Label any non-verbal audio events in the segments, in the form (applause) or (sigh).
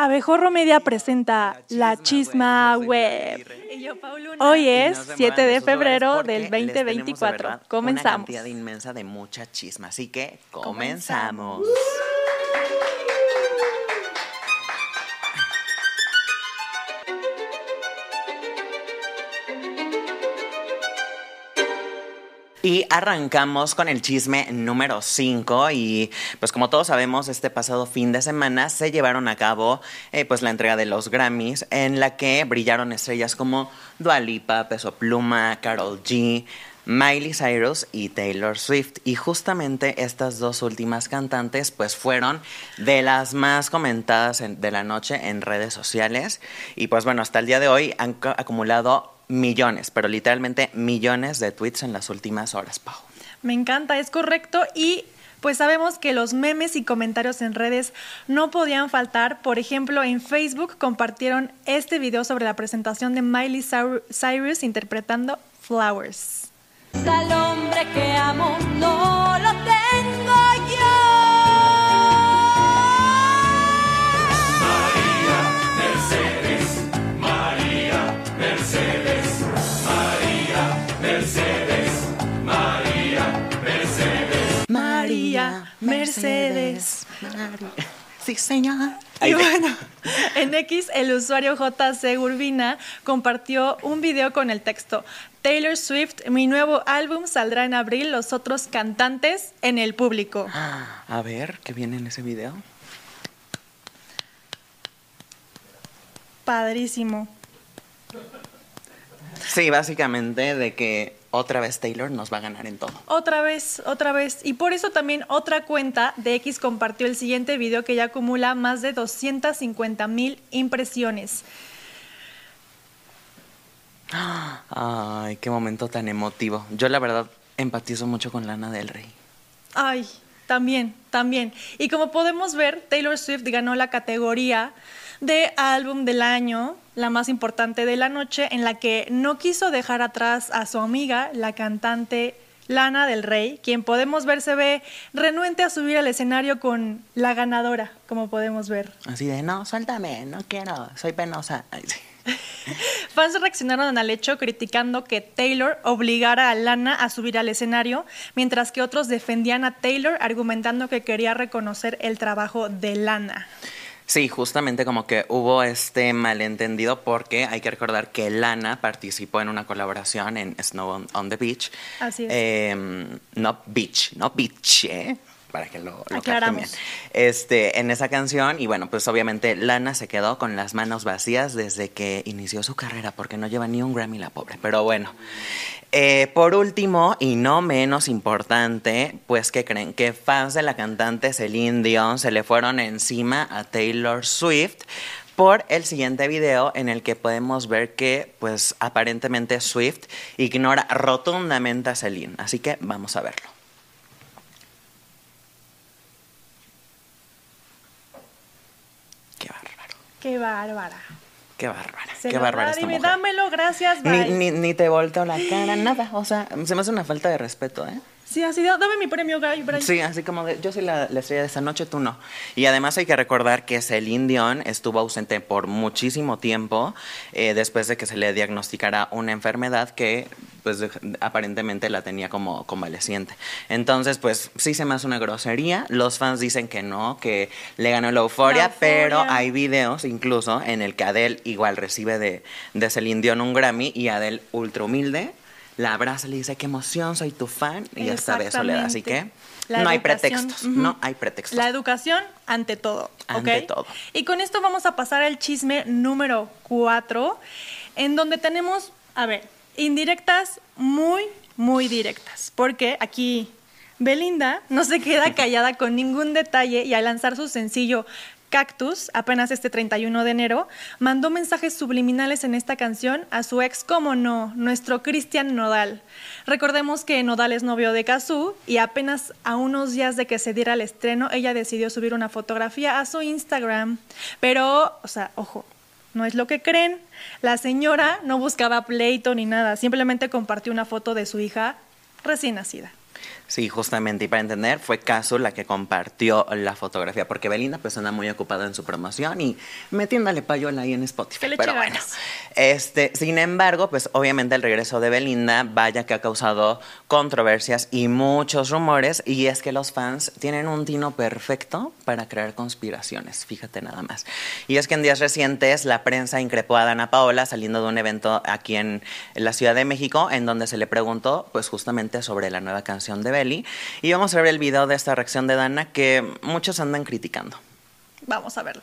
Abejorro Media presenta La Chisma Web. Hoy es 7 de febrero del 2024. Comenzamos. Una cantidad inmensa de mucha chisma, así que comenzamos. Y arrancamos con el chisme número 5 y pues como todos sabemos este pasado fin de semana se llevaron a cabo eh, pues la entrega de los Grammys en la que brillaron estrellas como Dua Lipa, Peso Pluma, Carol G, Miley Cyrus y Taylor Swift. Y justamente estas dos últimas cantantes pues fueron de las más comentadas de la noche en redes sociales. Y pues bueno, hasta el día de hoy han acumulado millones, pero literalmente millones de tweets en las últimas horas, Pau. Me encanta, es correcto. Y pues sabemos que los memes y comentarios en redes no podían faltar. Por ejemplo, en Facebook compartieron este video sobre la presentación de Miley Cyrus interpretando Flowers. Al hombre que amo no lo tengo Mercedes. Sí, señor. Y bueno, en X el usuario JC Urbina compartió un video con el texto Taylor Swift, mi nuevo álbum saldrá en abril, los otros cantantes en el público. A ver, ¿qué viene en ese video? Padrísimo. Sí, básicamente de que otra vez Taylor nos va a ganar en todo. Otra vez, otra vez. Y por eso también otra cuenta de X compartió el siguiente video que ya acumula más de 250 mil impresiones. Ay, qué momento tan emotivo. Yo la verdad empatizo mucho con Lana del Rey. Ay, también, también. Y como podemos ver, Taylor Swift ganó la categoría de álbum del año, la más importante de la noche, en la que no quiso dejar atrás a su amiga, la cantante Lana del Rey, quien podemos ver se ve renuente a subir al escenario con la ganadora, como podemos ver. Así de, no, suéltame, no quiero, soy penosa. (laughs) Fans reaccionaron al hecho criticando que Taylor obligara a Lana a subir al escenario, mientras que otros defendían a Taylor argumentando que quería reconocer el trabajo de Lana. Sí, justamente como que hubo este malentendido porque hay que recordar que Lana participó en una colaboración en Snow on, the Beach. Así es. Em, no Beach, no Beach, ¿eh? Para que lo, lo Aclaramos. Este, en esa canción, y bueno, pues obviamente Lana se quedó con las manos vacías desde que inició su carrera, porque no lleva ni un Grammy la pobre. Pero bueno, eh, por último, y no menos importante, pues que creen que fans de la cantante Celine Dion se le fueron encima a Taylor Swift por el siguiente video en el que podemos ver que pues aparentemente Swift ignora rotundamente a Celine. Así que vamos a verlo. Qué bárbaro. Qué bárbara. Qué bárbara. qué bárbara esta dámelo, gracias, bye. Ni, ni, ni, te volteo la cara, nada. O sea, se me hace una falta de respeto, ¿eh? Sí, así, dame mi premio, Guy, Brian. Sí, así como de, yo soy la, la, estrella de esta noche, tú no. Y además hay que recordar que Celine Dion estuvo ausente por muchísimo tiempo eh, después de que se le diagnosticara una enfermedad que pues aparentemente la tenía como convaleciente. Entonces, pues sí se me hace una grosería. Los fans dicen que no, que le ganó la euforia, la euforia. pero hay videos incluso en el que Adele igual recibe de, de Celine Dion un Grammy y Adele ultra humilde la abraza le dice, qué emoción, soy tu fan, y esta beso le da. Así que la no hay pretextos, uh -huh. no hay pretextos. La educación ante todo. Ante ¿okay? todo. Y con esto vamos a pasar al chisme número cuatro, en donde tenemos, a ver, indirectas muy, muy directas. Porque aquí Belinda no se queda (laughs) callada con ningún detalle y al lanzar su sencillo Cactus, apenas este 31 de enero, mandó mensajes subliminales en esta canción a su ex, como no, nuestro Cristian Nodal. Recordemos que Nodal es novio de Kazú y apenas a unos días de que se diera el estreno, ella decidió subir una fotografía a su Instagram. Pero, o sea, ojo, no es lo que creen. La señora no buscaba pleito ni nada, simplemente compartió una foto de su hija recién nacida. Sí, justamente, y para entender, fue Casu la que compartió la fotografía, porque Belinda pues anda muy ocupada en su promoción y metiéndole payola ahí en Spotify. Pero bueno, este, sin embargo, pues obviamente el regreso de Belinda, vaya que ha causado controversias y muchos rumores, y es que los fans tienen un tino perfecto para crear conspiraciones, fíjate nada más. Y es que en días recientes la prensa increpó a Dana Paola saliendo de un evento aquí en la Ciudad de México, en donde se le preguntó pues justamente sobre la nueva canción de Belly. Y vamos a ver el video de esta reacción de Dana que muchos andan criticando. Vamos a verlo.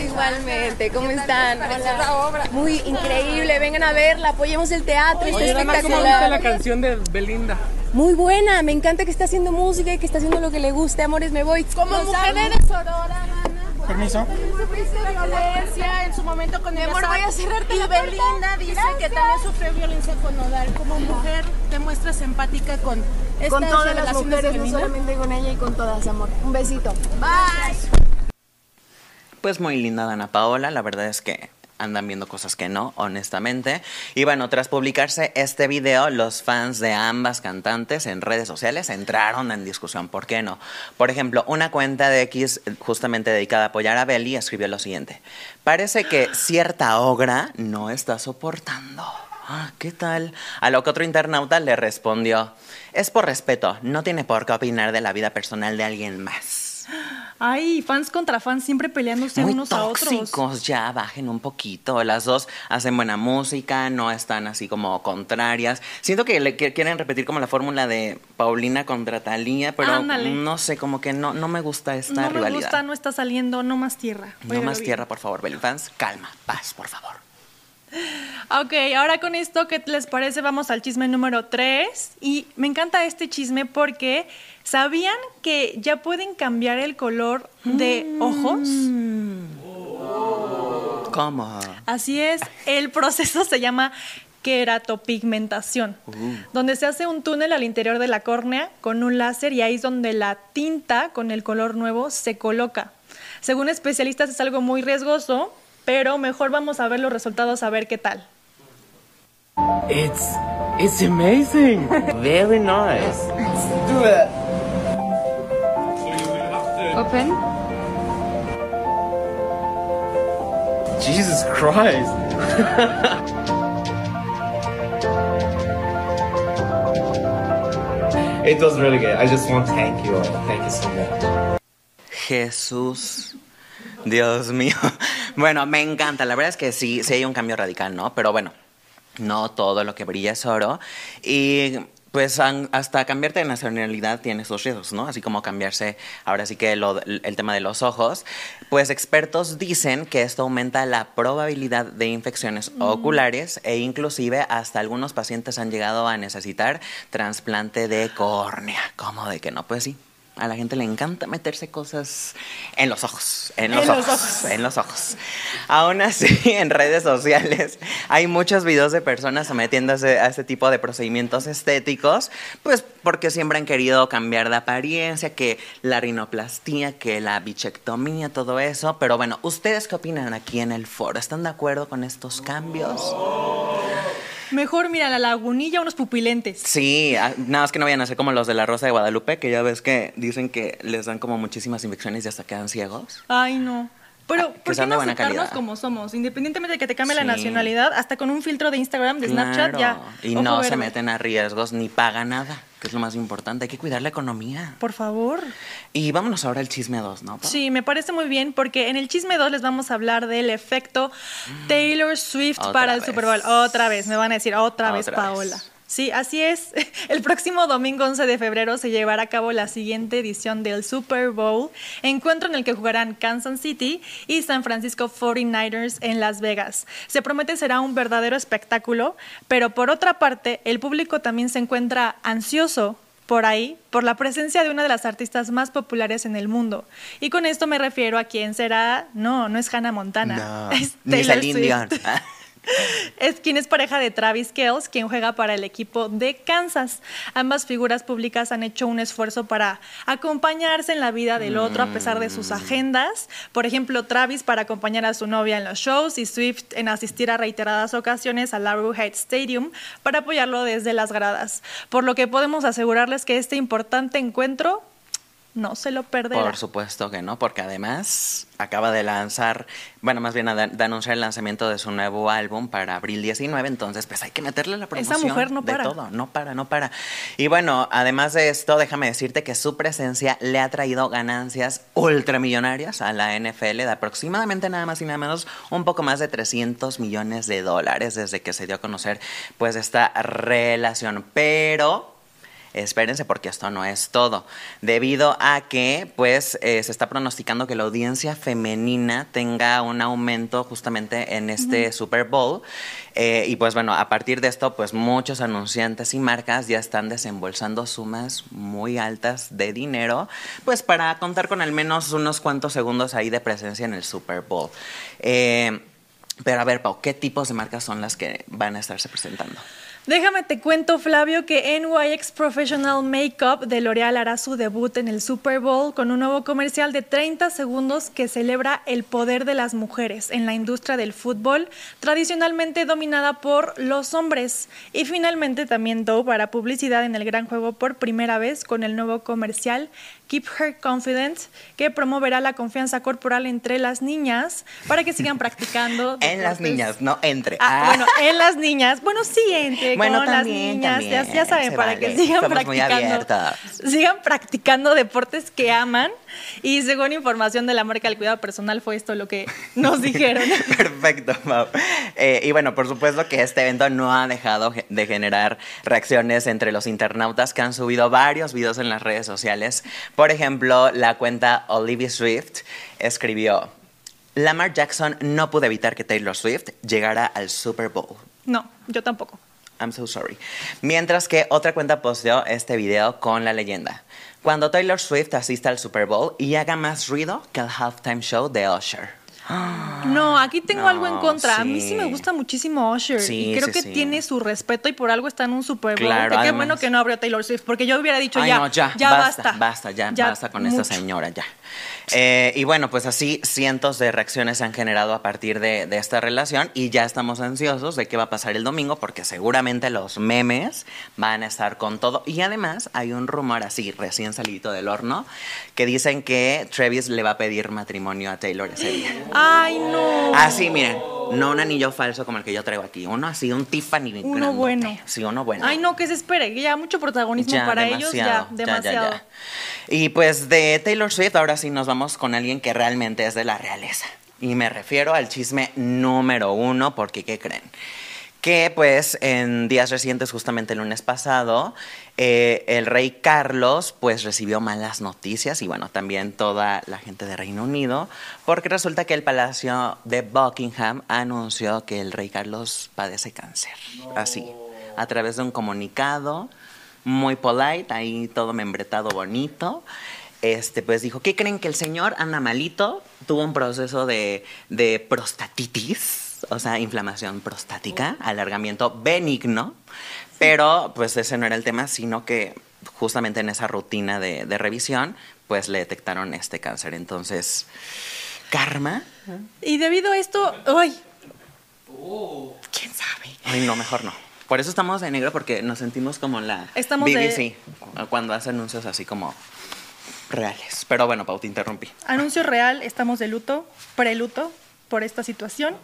Igualmente, ¿cómo están? Hola. Muy increíble, vengan a verla, apoyemos el teatro, está Dana, ¿cómo viste la espectacular. canción de Belinda? Muy buena, me encanta que está haciendo música y que está haciendo lo que le guste, amores, me voy. Como mujer eres Aurora. Permiso. Sufriste violencia en su momento con el amor, voy a cerrarte Y la. Belinda dice que también sufrió violencia con Nodal. Como mujer, te muestras empática con estas Con todas las relaciones mujeres, de no solamente con ella y con todas, amor. Un besito. Bye. Pues muy linda Dana Paola, la verdad es que andan viendo cosas que no, honestamente. Y bueno, tras publicarse este video, los fans de ambas cantantes en redes sociales entraron en discusión. ¿Por qué no? Por ejemplo, una cuenta de X justamente dedicada a apoyar a Belly escribió lo siguiente. Parece que cierta ogra no está soportando. Ah, ¿Qué tal? A lo que otro internauta le respondió, es por respeto, no tiene por qué opinar de la vida personal de alguien más. Ay, fans contra fans siempre peleándose Muy unos a otros. tóxicos, ya bajen un poquito. Las dos hacen buena música, no están así como contrarias. Siento que le que- quieren repetir como la fórmula de Paulina contra Talía, pero Ándale. no sé, como que no, no me gusta esta No me rivalidad. gusta, no está saliendo, no más tierra. No más tierra, por favor, Belly fans. Calma, paz, por favor. Ok, ahora con esto, ¿qué les parece? Vamos al chisme número 3. Y me encanta este chisme porque ¿sabían que ya pueden cambiar el color de ojos? ¿Cómo? Así es, el proceso se llama queratopigmentación, donde se hace un túnel al interior de la córnea con un láser y ahí es donde la tinta con el color nuevo se coloca. Según especialistas es algo muy riesgoso, pero mejor vamos a ver los resultados a ver qué tal. It's it's amazing. (laughs) Very nice. Do it. Open. Jesus Christ. (laughs) it was really good. I just want to thank you. Thank you so much. Jesús. Dios mío. Bueno, me encanta. La verdad es que sí, sí hay un cambio radical, ¿no? Pero bueno, no todo lo que brilla es oro. Y pues hasta cambiarte de nacionalidad tiene sus riesgos, ¿no? Así como cambiarse, ahora sí que lo- el tema de los ojos. Pues expertos dicen que esto aumenta la probabilidad de infecciones oculares e inclusive hasta algunos pacientes han llegado a necesitar trasplante de córnea. ¿Cómo de que no? Pues sí. A la gente le encanta meterse cosas en los ojos, en los, En los ojos, en los ojos. Aún así, (laughs) en redes sociales hay muchos videos de personas sometiéndose a este tipo de procedimientos estéticos, pues porque siempre han querido cambiar de apariencia, que la rinoplastía, que la bichectomía, todo eso. Pero bueno, ¿ustedes qué opinan aquí en el foro? ¿Están de acuerdo con estos cambios? Mejor mira la lagunilla, unos pupilentes. Sí, ah, nada más que no vayan a ser como los de la Rosa de Guadalupe, que ya ves que dicen que les dan como muchísimas infecciones y hasta quedan ciegos. Ay, no. Pero, Ah, ¿por qué no aceptarnos calidad. como somos? Independientemente de que te cambie la nacionalidad, hasta con un filtro de Instagram, de Snapchat, ya. Y ojo no se meten a riesgos ni pagan nada, que es lo más importante. Hay que cuidar la economía. Por favor. Y vámonos ahora al chisme 2, ¿no? Pau? Sí, me parece muy bien porque en el chisme 2 les vamos a hablar del efecto Taylor Swift para el vez. Super Bowl. Otra vez, me van a decir otra, vez, Paola. vez. Sí, así es. (laughs) El próximo domingo 11 de febrero se llevará a cabo la siguiente edición del Super Bowl, encuentro en el que jugarán Kansas City y San Francisco 49ers en Las Vegas. Se promete será un verdadero espectáculo, pero por otra parte, el público también se encuentra ansioso por ahí por la presencia de una de las artistas más populares en el mundo. Y con esto me refiero a quién será. No, no es Hannah Montana. No, (laughs) es Taylor Swift. (laughs) Es quien es pareja de Travis Kells, quien juega para el equipo de Kansas. Ambas figuras públicas han hecho un esfuerzo para acompañarse en la vida del otro a pesar de sus agendas. Por ejemplo, Travis para acompañar a su novia en los shows y Swift en asistir a reiteradas ocasiones al Arrowhead Stadium para apoyarlo desde las gradas. Por lo que podemos asegurarles que este importante encuentro no se lo perderá. Por supuesto que no, porque además acaba de lanzar, bueno, más bien de, de anunciar el lanzamiento de su nuevo álbum para abril 19, entonces pues hay que meterle la promoción Esa mujer no de para. todo, no para, no para. Y bueno, además de esto, déjame decirte que su presencia le ha traído ganancias ultramillonarias a la NFL de aproximadamente nada más y nada menos un poco más de 300 millones de dólares desde que se dio a conocer pues esta relación, pero Espérense porque esto no es todo. Debido a que pues eh, se está pronosticando que la audiencia femenina tenga un aumento justamente en este Super Bowl. Eh, y pues bueno, a partir de esto pues muchos anunciantes y marcas ya están desembolsando sumas muy altas de dinero pues para contar con al menos unos cuantos segundos ahí de presencia en el Super Bowl. Eh, pero a ver, Pau, ¿qué tipos de marcas son las que van a estarse presentando? Déjame te cuento, Flavio, que NYX Professional Makeup de L'Oreal hará su debut en el Super Bowl con un nuevo comercial de 30 segundos que celebra el poder de las mujeres en la industria del fútbol, tradicionalmente dominada por los hombres. Y finalmente también Dove hará publicidad en el gran juego por primera vez con el nuevo comercial Keep Her Confident, que promoverá la confianza corporal entre las niñas para que sigan practicando. (laughs) En las niñas, no entre. Ah, Ah. bueno, en las niñas. Bueno, sí, entre (laughs) Bueno, con también, las niñas. Ya, también, ya saben, para vale. que sigan Somos practicando. Sigan practicando deportes que aman. Y según información de la marca del cuidado personal, fue esto lo que nos (laughs) dijeron. Perfecto, Mau. Eh, y bueno, por supuesto que este evento no ha dejado de generar reacciones entre los internautas que han subido varios videos en las redes sociales. Por ejemplo, la cuenta Olivia Swift escribió, Lamar Jackson no pudo evitar que Taylor Swift llegara al Super Bowl. No, yo tampoco. I'm so sorry. Mientras que otra cuenta posteó este video con la leyenda. Cuando Taylor Swift asista al Super Bowl y haga más ruido que el halftime show de Usher. (gasps) No, aquí tengo No, algo en contra. A mí sí sí. me gusta muchísimo Usher. Sí, y creo sí, que sí. tiene su respeto y por algo está en un Super Bowl. Claro, qué bueno que no abrió Taylor Swift, porque yo hubiera dicho Ay, ya, no, ya, ya basta, basta. basta, ya, Ya basta con esta mucho. señora, ya. Eh, y bueno, pues así cientos de reacciones se han generado a partir de, de esta relación y ya estamos ansiosos de qué va a pasar el domingo porque seguramente los memes van a estar con todo. Y además hay un rumor así, recién salido del horno, que dicen que Travis le va a pedir matrimonio a Taylor ese día. Ay, no. Así, miren, no un anillo falso como el que yo traigo aquí, uno así, un Tiffany Uno grandote. bueno. Sí, uno bueno. Ay, no, que se espere. Ya mucho protagonismo Ya, para ellos, ya, demasiado. Y pues de Taylor Swift, ahora sí nos vamos con alguien que realmente es de la realeza. Y me refiero al chisme número uno, porque ¿qué creen? Que pues en días recientes, justamente el lunes pasado, eh, el rey Carlos pues recibió malas noticias y bueno, también toda la gente de Reino Unido, porque resulta que el Palacio de Buckingham anunció que el rey Carlos padece cáncer. Así, a través de un comunicado muy polite, ahí todo membretado bonito. Este, pues dijo, ¿qué creen que el señor anda malito? Tuvo un proceso de, de prostatitis, o sea, inflamación prostática, alargamiento benigno, pero pues ese no era el tema, sino que justamente en esa rutina de, de revisión, pues le detectaron este cáncer. Entonces, karma, Y debido a esto, ay, quién sabe. Ay, no, mejor no. Por eso estamos de negro, porque nos sentimos como la Estamos de- BBC, cuando hace anuncios así como reales. Pero bueno, Pau, te interrumpí. anuncio real, estamos de luto, preluto por esta situación.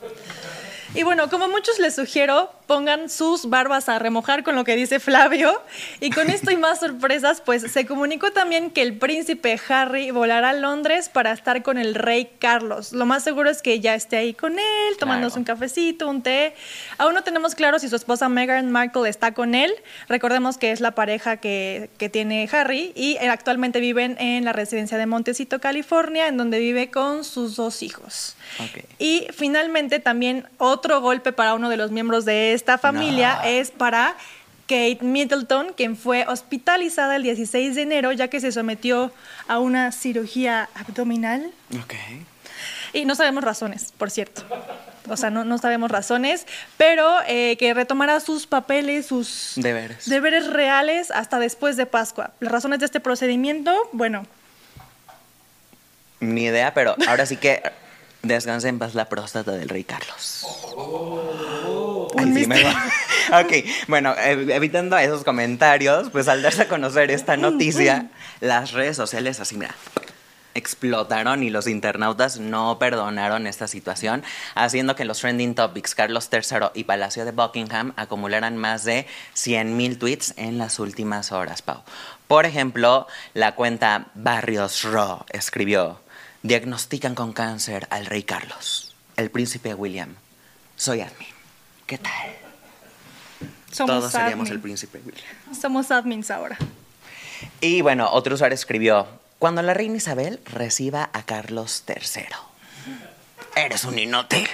Y bueno, como muchos les sugiero, pongan sus barbas a remojar con lo que dice Flavio. Y con (laughs) esto y más sorpresas, pues se comunicó también que el príncipe Harry volará a Londres para estar con el rey Carlos. Lo más seguro es que ya esté ahí con él, tomándose Claro. un cafecito, un té. Aún no tenemos claro si su esposa Meghan Markle está con él. Recordemos que es la pareja que, que tiene Harry y actualmente viven en la residencia de Montecito, California, en donde vive con sus dos hijos. Ok. Y finalmente también otro golpe para uno de los miembros de esta familia es para Kate Middleton, quien fue hospitalizada el 16 de enero ya que se sometió a una cirugía abdominal Ok. y no sabemos razones, por cierto. o sea, no, no sabemos razones, pero eh, que retomará sus papeles, sus Deberes. deberes reales hasta después de Pascua. Las razones de este procedimiento, bueno, Ni idea, pero ahora sí que descanse en paz la próstata del rey Carlos. Ay, sí, me va. Ok, bueno, ev- evitando esos comentarios, pues al darse a conocer esta noticia, las redes sociales así, mira, explotaron y los internautas no perdonaron esta situación, haciendo que los trending topics Carlos III y Palacio de Buckingham acumularan más de 100.000 tweets en las últimas horas, Pau. Por ejemplo, la cuenta Barrios Raw escribió, diagnostican con cáncer al rey Carlos, el príncipe William. Soy admin. ¿Qué tal? somos Todos seríamos admin. el príncipe William. Somos admins ahora. Y bueno, otro usuario escribió, cuando la reina Isabel reciba a Carlos III. Eres un ninote.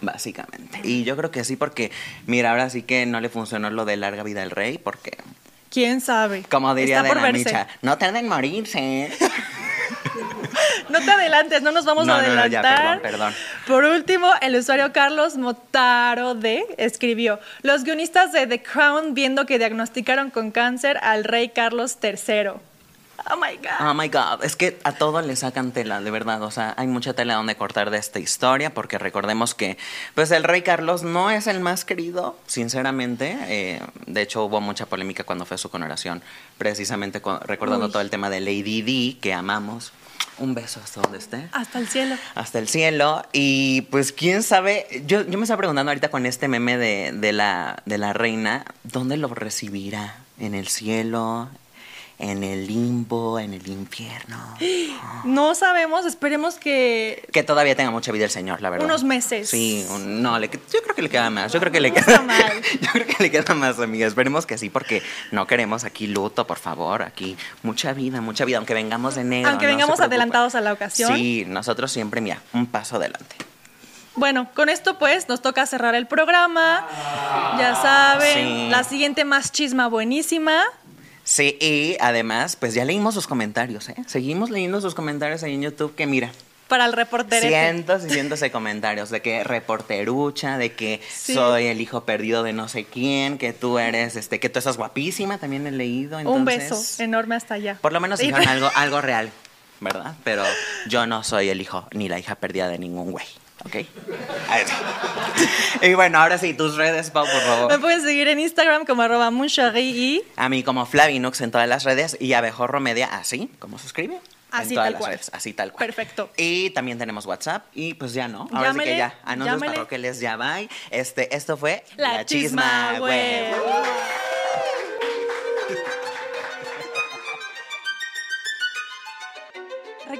Básicamente. Y yo creo que sí, porque, mira, ahora sí que no le funcionó lo de larga vida al rey, porque, ¿Quién sabe? como diría Está de la. Micha, no tarden en morirse. No te adelantes, no nos vamos No, a no, no, ya, adelantar. perdón, perdón. Por último, el usuario Carlos Motaro D escribió: Los guionistas de The Crown viendo que diagnosticaron con cáncer al rey Carlos III. Oh my God. Oh my God, es que a todo le sacan tela, de verdad. O sea, hay mucha tela donde cortar de esta historia, porque recordemos que, pues, el rey Carlos no es el más querido, sinceramente. Eh, de hecho, hubo mucha polémica cuando fue su coronación, precisamente con- recordando Uy. todo el tema de Lady Di, que amamos. Un beso hasta donde esté Hasta el cielo. hasta el cielo. Y pues quién sabe, yo, yo me estaba preguntando ahorita con este meme de, de la, de la reina, ¿dónde lo recibirá? ¿En el cielo? ¿En el limbo? ¿En el infierno? (gasps) No sabemos, esperemos que. Que todavía tenga mucha vida el señor, la verdad. Unos meses. Sí, un- no, le, yo creo que le queda más. Yo creo que le queda mal. (laughs) Yo creo que le queda más, amiga. Esperemos que sí, porque no queremos aquí luto, por favor. Aquí mucha vida, mucha vida, aunque vengamos de negro. Aunque no vengamos adelantados a la ocasión. Sí, nosotros siempre, mira, un paso adelante. Bueno, con esto pues nos toca cerrar el programa. Ya saben, Sí. la siguiente más chisma buenísima. Sí, y además, pues ya leímos sus comentarios, ¿eh? Seguimos leyendo sus comentarios ahí en YouTube, que mira, Para el reporterete. cientos y cientos de comentarios de que reporterucha, de que Sí. soy el hijo perdido de no sé quién, que tú eres, este, que tú estás guapísima, también he leído. Un beso enorme hasta allá. Por lo menos dijeron (laughs) algo, algo real, ¿verdad? Pero yo no soy el hijo ni la hija perdida de ningún güey, ¿ok? Sí. (laughs) Y bueno, ahora sí, tus redes, Pau, por Me favor. pueden seguir en Instagram como arroba y A mí como Flavinux en todas las redes y Abejorro Media así, como se escribe. Así en todas tal las cual. redes, así tal cual. Perfecto. Y también tenemos WhatsApp y pues ya no. Ahora sí Llámele, que ya. Anuncios parroquiales ya va. Este, esto fue La Chisma Web.